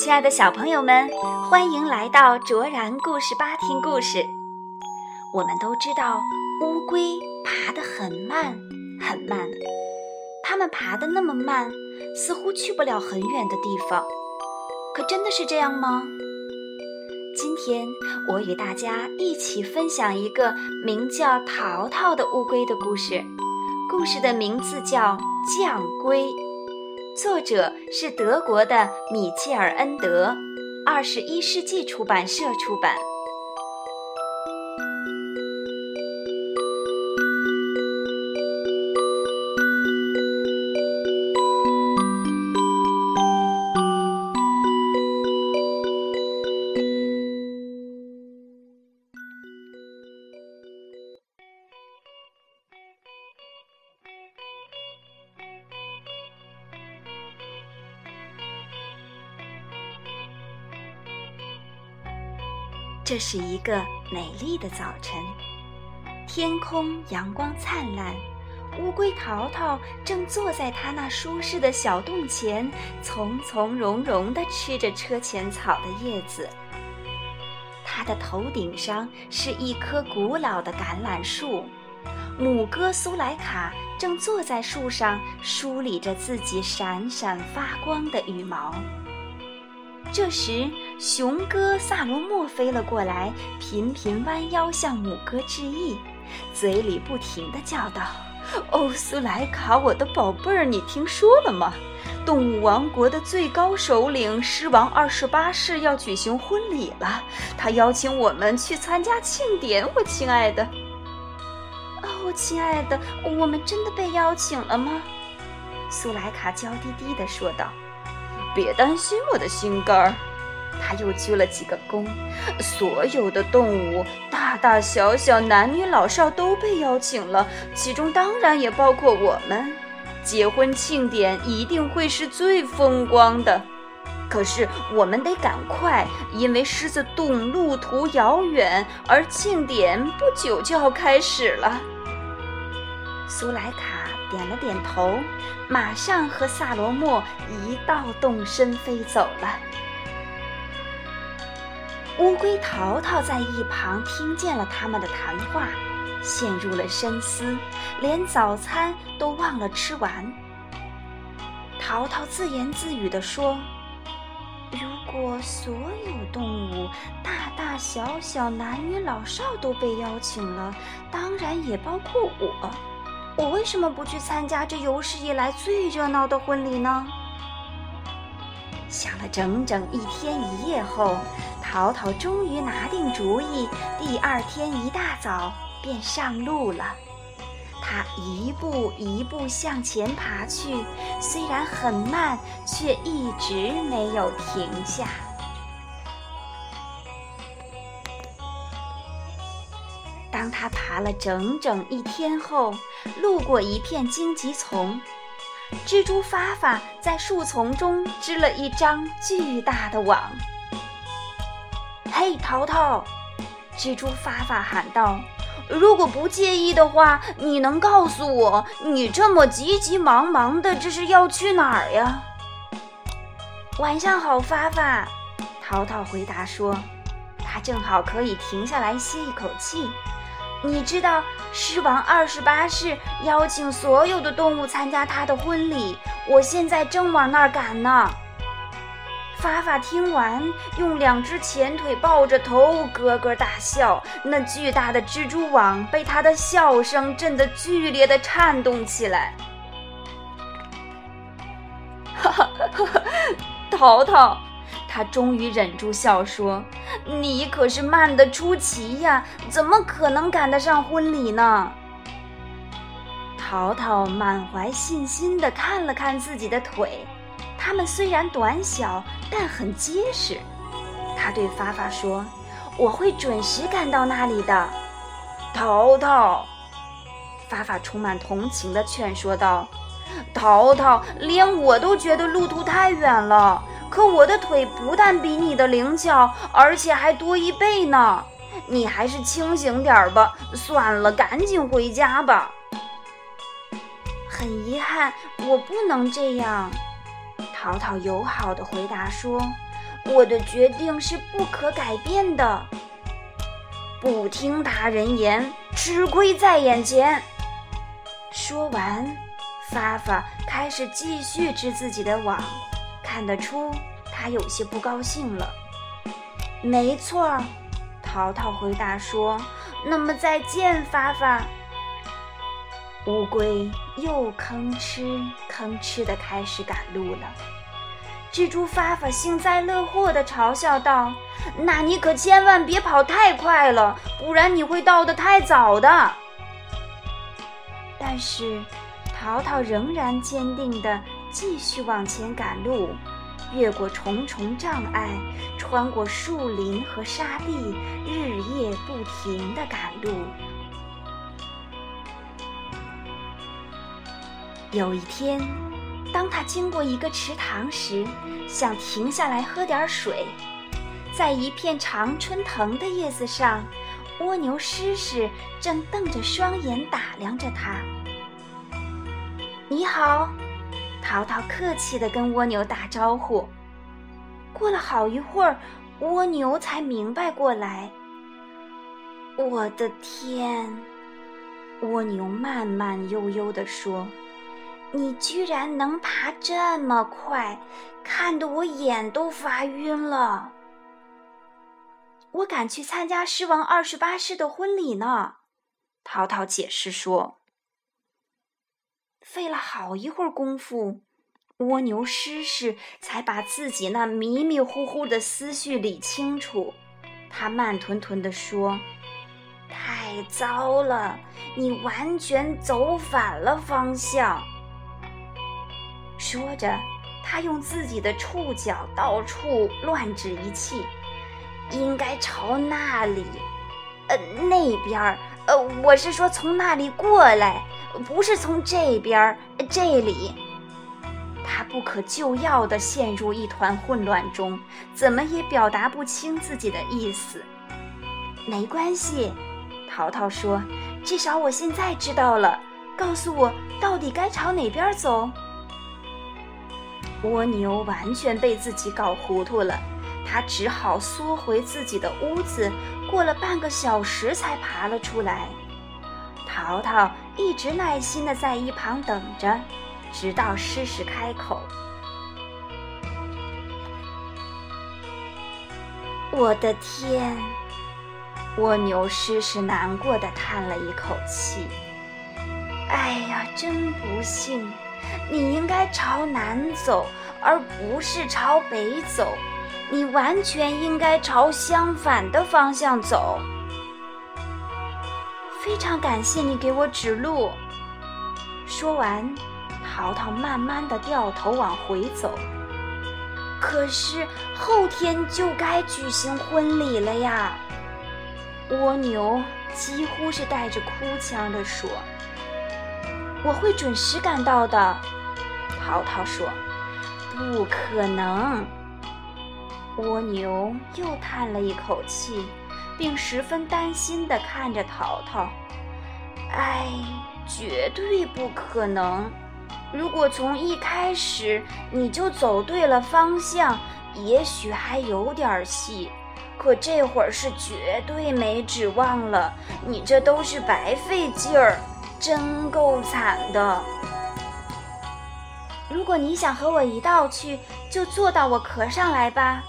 亲爱的小朋友们，欢迎来到卓然故事吧听故事。我们都知道，乌龟爬得很慢很慢，它们爬得那么慢，似乎去不了很远的地方。可真的是这样吗？今天我与大家一起分享一个名叫淘淘的乌龟的故事。故事的名字叫《将龟》。作者是德国的米切尔恩德，二十一世纪出版社出版。是一个美丽的早晨，天空阳光灿烂，乌龟淘淘正坐在它那舒适的小洞前，从从容容地吃着车前草的叶子。它的头顶上是一棵古老的橄榄树，母鸽苏莱卡正坐在树上梳理着自己闪闪发光的羽毛。这时，雄哥萨罗莫飞了过来，频频弯腰向母鸽致意，嘴里不停地叫道：“哦，苏莱卡，我的宝贝儿，你听说了吗？动物王国的最高首领狮王二十八世要举行婚礼了，他邀请我们去参加庆典。我亲爱的，哦，亲爱的，我们真的被邀请了吗？”苏莱卡娇滴滴地说道。别担心，我的心肝儿。他又鞠了几个躬。所有的动物，大大小小、男女老少都被邀请了，其中当然也包括我们。结婚庆典一定会是最风光的。可是我们得赶快，因为狮子洞路途遥远，而庆典不久就要开始了。苏莱卡点了点头，马上和萨罗莫一道动身飞走了。乌龟淘淘在一旁听见了他们的谈话，陷入了深思，连早餐都忘了吃完。淘淘自言自语地说：“如果所有动物，大大小小、男女老少都被邀请了，当然也包括我。”我为什么不去参加这有史以来最热闹的婚礼呢？想了整整一天一夜后，淘淘终于拿定主意，第二天一大早便上路了。他一步一步向前爬去，虽然很慢，却一直没有停下。他爬了整整一天后，路过一片荆棘丛，蜘蛛发发在树丛中织了一张巨大的网。嘿，淘淘！蜘蛛发发喊道：“如果不介意的话，你能告诉我，你这么急急忙忙的，这是要去哪儿呀？”晚上好，发发！淘淘回答说：“他正好可以停下来歇一口气。”你知道狮王二十八世邀请所有的动物参加他的婚礼，我现在正往那儿赶呢。法法听完，用两只前腿抱着头，咯咯大笑。那巨大的蜘蛛网被他的笑声震得剧烈的颤动起来。哈哈哈哈！淘淘。他终于忍住笑说：“你可是慢得出奇呀，怎么可能赶得上婚礼呢？”淘淘满怀信心地看了看自己的腿，它们虽然短小，但很结实。他对发发说：“我会准时赶到那里的。”淘淘，发发充满同情地劝说道：“淘淘，连我都觉得路途太远了。”可我的腿不但比你的灵巧，而且还多一倍呢。你还是清醒点吧。算了，赶紧回家吧。很遗憾，我不能这样。淘淘友好的回答说：“我的决定是不可改变的。不听他人言，吃亏在眼前。”说完，发发开始继续织自己的网。看得出，他有些不高兴了。没错儿，淘淘回答说：“那么再见，发发。”乌龟又吭哧吭哧地开始赶路了。蜘蛛发发幸灾乐祸地嘲笑道：“那你可千万别跑太快了，不然你会到得太早的。”但是，淘淘仍然坚定地继续往前赶路，越过重重障碍，穿过树林和沙地，日夜不停地赶路。有一天，当他经过一个池塘时，想停下来喝点水，在一片常春藤的叶子上。蜗牛诗诗正瞪着双眼打量着他。你好，淘淘客气地跟蜗牛打招呼。过了好一会儿，蜗牛才明白过来。我的天！蜗牛慢慢悠悠地说：“你居然能爬这么快，看得我眼都发晕了。”我赶去参加狮王二十八世的婚礼呢，淘淘解释说。费了好一会儿功夫，蜗牛诗诗才把自己那迷迷糊糊的思绪理清楚。他慢吞吞地说：“太糟了，你完全走反了方向。”说着，他用自己的触角到处乱指一气。应该朝那里，呃，那边儿，呃，我是说从那里过来，不是从这边儿，这里。他不可救药地陷入一团混乱中，怎么也表达不清自己的意思。没关系，淘淘说，至少我现在知道了。告诉我，到底该朝哪边走？蜗牛完全被自己搞糊涂了。他只好缩回自己的屋子，过了半个小时才爬了出来。淘淘一直耐心地在一旁等着，直到诗诗开口：“我的天！”蜗牛诗诗难过的叹了一口气：“哎呀，真不幸！你应该朝南走，而不是朝北走。”你完全应该朝相反的方向走。非常感谢你给我指路。说完，淘淘慢慢的掉头往回走。可是后天就该举行婚礼了呀！蜗牛几乎是带着哭腔的说：“我会准时赶到的。”淘淘说：“不可能。”蜗牛又叹了一口气，并十分担心地看着淘淘。“哎，绝对不可能！如果从一开始你就走对了方向，也许还有点戏。可这会儿是绝对没指望了。你这都是白费劲儿，真够惨的。如果你想和我一道去，就坐到我壳上来吧。”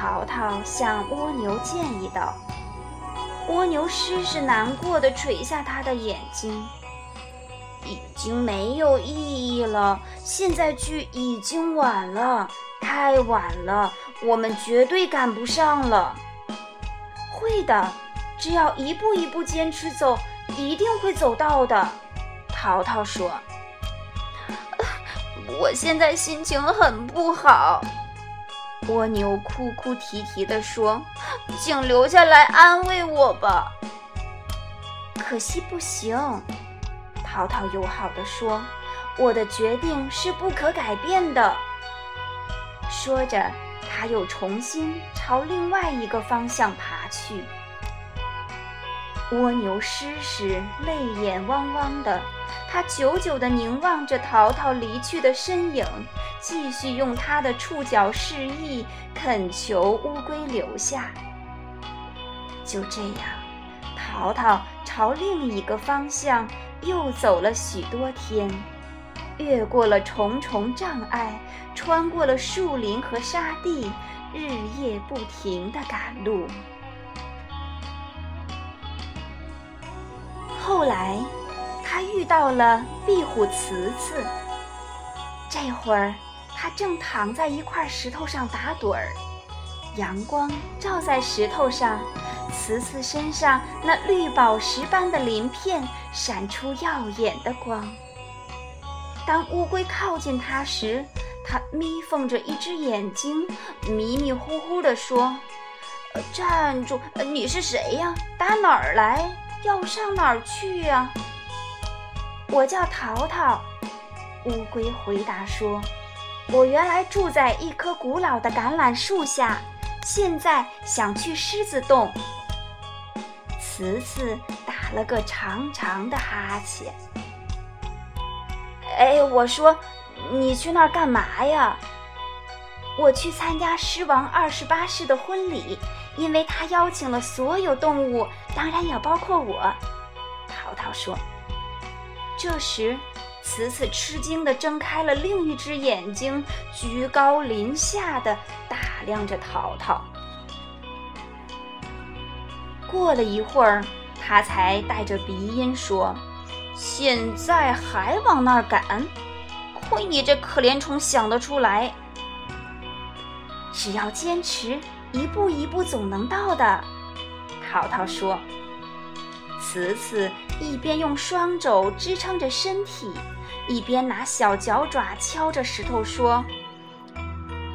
淘淘向蜗牛建议道：“蜗牛诗是难过的垂下他的眼睛，已经没有意义了。现在去已经晚了，太晚了，我们绝对赶不上了。会的，只要一步一步坚持走，一定会走到的。”淘淘说：“我现在心情很不好。”蜗牛哭哭啼啼地说：“请留下来安慰我吧。”可惜不行，淘淘友好地说：“我的决定是不可改变的。”说着，他又重新朝另外一个方向爬去。蜗牛湿湿泪眼汪汪的，他久久地凝望着淘淘离去的身影，继续用他的触角示意，恳求乌龟留下。就这样，淘淘朝另一个方向又走了许多天，越过了重重障碍，穿过了树林和沙地，日夜不停地赶路。后来，他遇到了壁虎慈慈。这会儿，他正躺在一块石头上打盹儿，阳光照在石头上。慈慈身上那绿宝石般的鳞片闪出耀眼的光。当乌龟靠近它时，它眯缝着一只眼睛，迷迷糊糊地说：“站住！你是谁呀？打哪儿来？要上哪儿去呀？”我叫淘淘。乌龟回答说：“我原来住在一棵古老的橄榄树下，现在想去狮子洞。”慈慈打了个长长的哈欠。哎，我说，你去那儿干嘛呀？我去参加狮王二十八世的婚礼，因为他邀请了所有动物，当然也包括我。淘淘说。这时，慈慈吃惊地睁开了另一只眼睛，居高临下地打量着淘淘。过了一会儿，他才带着鼻音说：“现在还往那儿赶？亏你这可怜虫想得出来！只要坚持，一步一步总能到的。”淘淘说。慈慈一边用双肘支撑着身体，一边拿小脚爪敲着石头说：“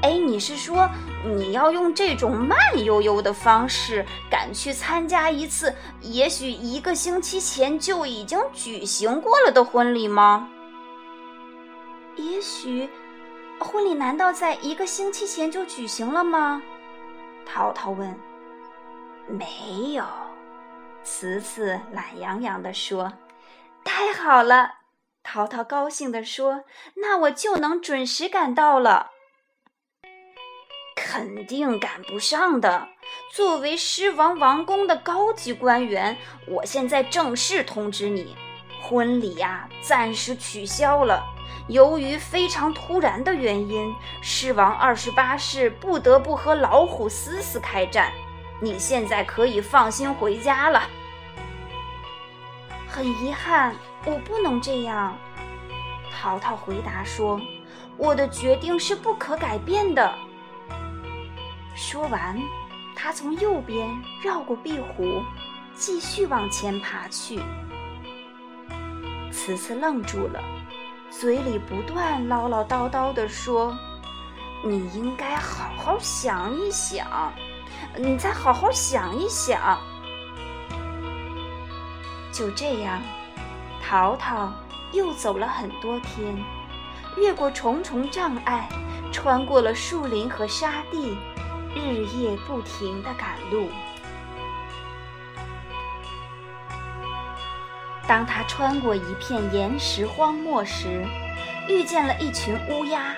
哎，你是说？”你要用这种慢悠悠的方式赶去参加一次也许一个星期前就已经举行过了的婚礼吗？也许，婚礼难道在一个星期前就举行了吗？淘淘问。没有，慈慈懒洋洋地说。太好了，淘淘高兴地说。那我就能准时赶到了。肯定赶不上的。作为狮王王宫的高级官员，我现在正式通知你，婚礼呀暂时取消了。由于非常突然的原因，狮王二十八世不得不和老虎思思开战。你现在可以放心回家了。很遗憾，我不能这样。淘淘回答说：“我的决定是不可改变的。”说完，他从右边绕过壁虎，继续往前爬去。慈慈愣住了，嘴里不断唠唠叨叨地说：“你应该好好想一想，你再好好想一想。”就这样，淘淘又走了很多天，越过重重障碍，穿过了树林和沙地。日夜不停地赶路。当他穿过一片岩石荒漠时，遇见了一群乌鸦。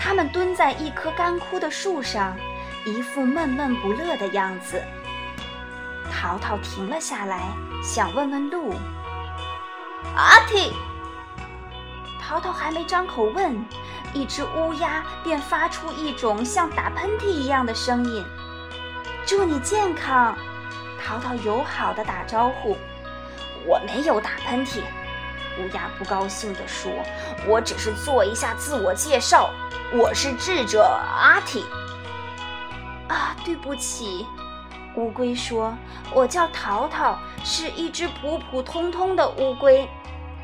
它们蹲在一棵干枯的树上，一副闷闷不乐的样子。淘淘停了下来，想问问路。阿嚏！淘淘还没张口问。一只乌鸦便发出一种像打喷嚏一样的声音。祝你健康，淘淘友好的打招呼。我没有打喷嚏，乌鸦不高兴地说。我只是做一下自我介绍，我是智者阿嚏。啊，对不起，乌龟说，我叫淘淘，是一只普普通通的乌龟，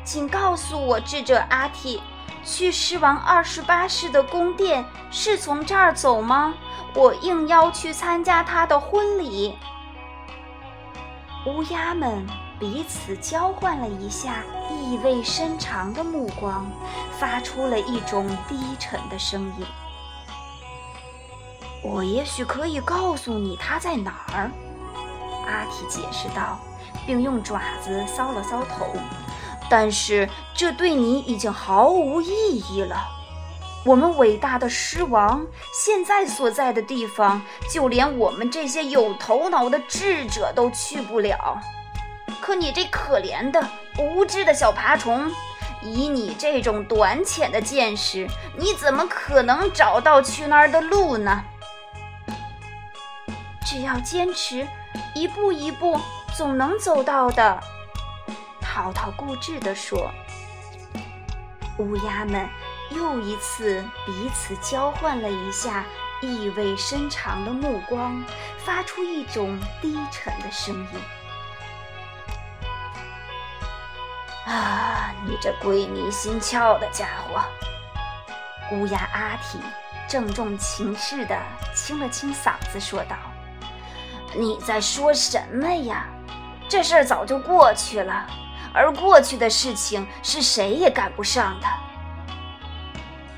请告诉我智者阿提。去狮王二十八世的宫殿是从这儿走吗？我应邀去参加他的婚礼。乌鸦们彼此交换了一下意味深长的目光，发出了一种低沉的声音。我也许可以告诉你他在哪儿，阿提解释道。并用爪子搔了搔头。但是这对你已经毫无意义了。我们伟大的狮王现在所在的地方，就连我们这些有头脑的智者都去不了。可你这可怜的、无知的小爬虫，以你这种短浅的见识，你怎么可能找到去那儿的路呢？只要坚持，一步一步，总能走到的。淘淘固执地说。乌鸦们又一次彼此交换了一下意味深长的目光，发出一种低沉的声音：“啊，你这鬼迷心窍的家伙！”乌鸦阿提郑重其事地清了清嗓子，说道：“你在说什么呀？这事儿早就过去了。”而过去的事情是谁也赶不上的。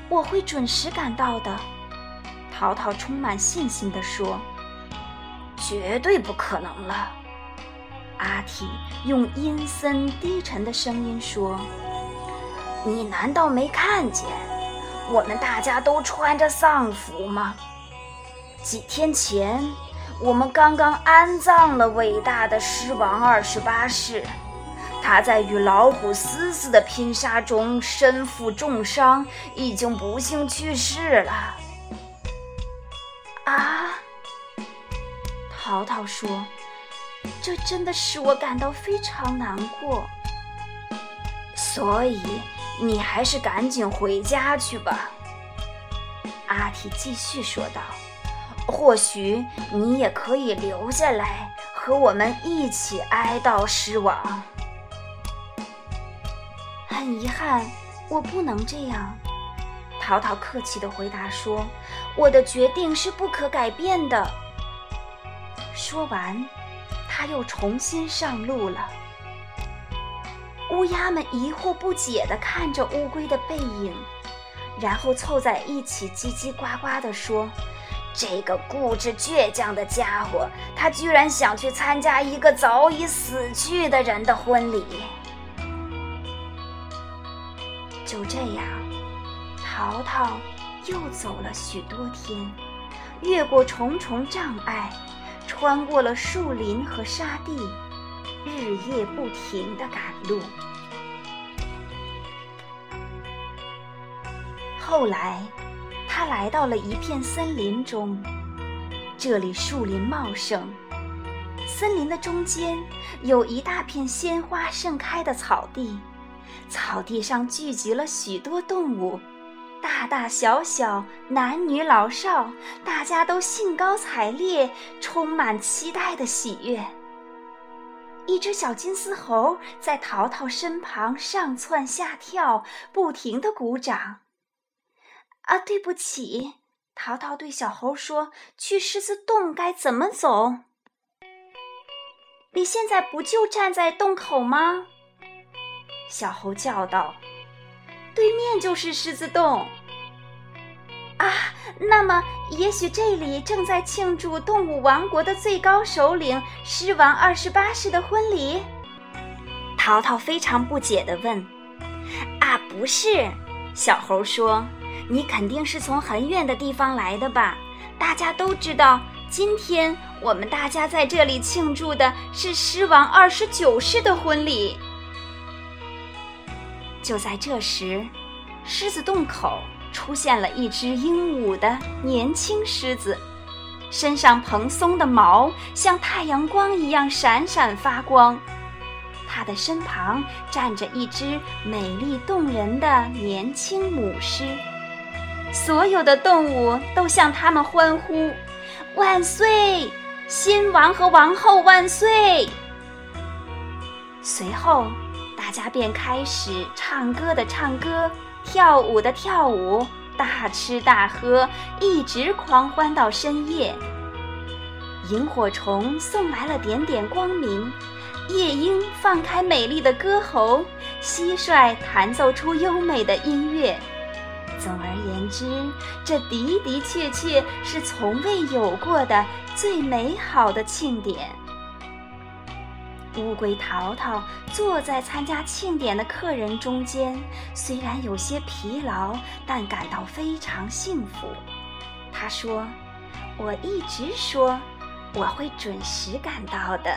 我会准时赶到的，淘淘充满信心地说：“绝对不可能了。”阿提用阴森低沉的声音说：“你难道没看见，我们大家都穿着丧服吗？几天前，我们刚刚安葬了伟大的狮王二十八世。”他在与老虎嘶嘶的拼杀中身负重伤，已经不幸去世了。啊，淘淘说：“这真的使我感到非常难过。所以你还是赶紧回家去吧。”阿提继续说道：“或许你也可以留下来和我们一起哀悼狮王。”很遗憾，我不能这样。”淘淘客气地回答说，“我的决定是不可改变的。”说完，他又重新上路了。乌鸦们疑惑不解地看着乌龟的背影，然后凑在一起叽叽呱呱地说：“这个固执倔强的家伙，他居然想去参加一个早已死去的人的婚礼。”就这样，淘淘又走了许多天，越过重重障碍，穿过了树林和沙地，日夜不停地赶路。后来，他来到了一片森林中，这里树林茂盛，森林的中间有一大片鲜花盛开的草地。草地上聚集了许多动物，大大小小、男女老少，大家都兴高采烈，充满期待的喜悦。一只小金丝猴在淘淘身旁上蹿下跳，不停地鼓掌。啊，对不起，淘淘对小猴说：“去狮子洞该怎么走？”你现在不就站在洞口吗？小猴叫道：“对面就是狮子洞啊！那么，也许这里正在庆祝动物王国的最高首领狮王二十八世的婚礼。”淘淘非常不解地问：“啊，不是？”小猴说：“你肯定是从很远的地方来的吧？大家都知道，今天我们大家在这里庆祝的是狮王二十九世的婚礼。”就在这时，狮子洞口出现了一只英武的年轻狮子，身上蓬松的毛像太阳光一样闪闪发光。它的身旁站着一只美丽动人的年轻母狮，所有的动物都向他们欢呼：“万岁！新王和王后万岁！”随后。大家便开始唱歌的唱歌，跳舞的跳舞，大吃大喝，一直狂欢到深夜。萤火虫送来了点点光明，夜莺放开美丽的歌喉，蟋蟀弹奏出优美的音乐。总而言之，这的的确确是从未有过的最美好的庆典。乌龟淘淘坐在参加庆典的客人中间，虽然有些疲劳，但感到非常幸福。他说：“我一直说我会准时赶到的。”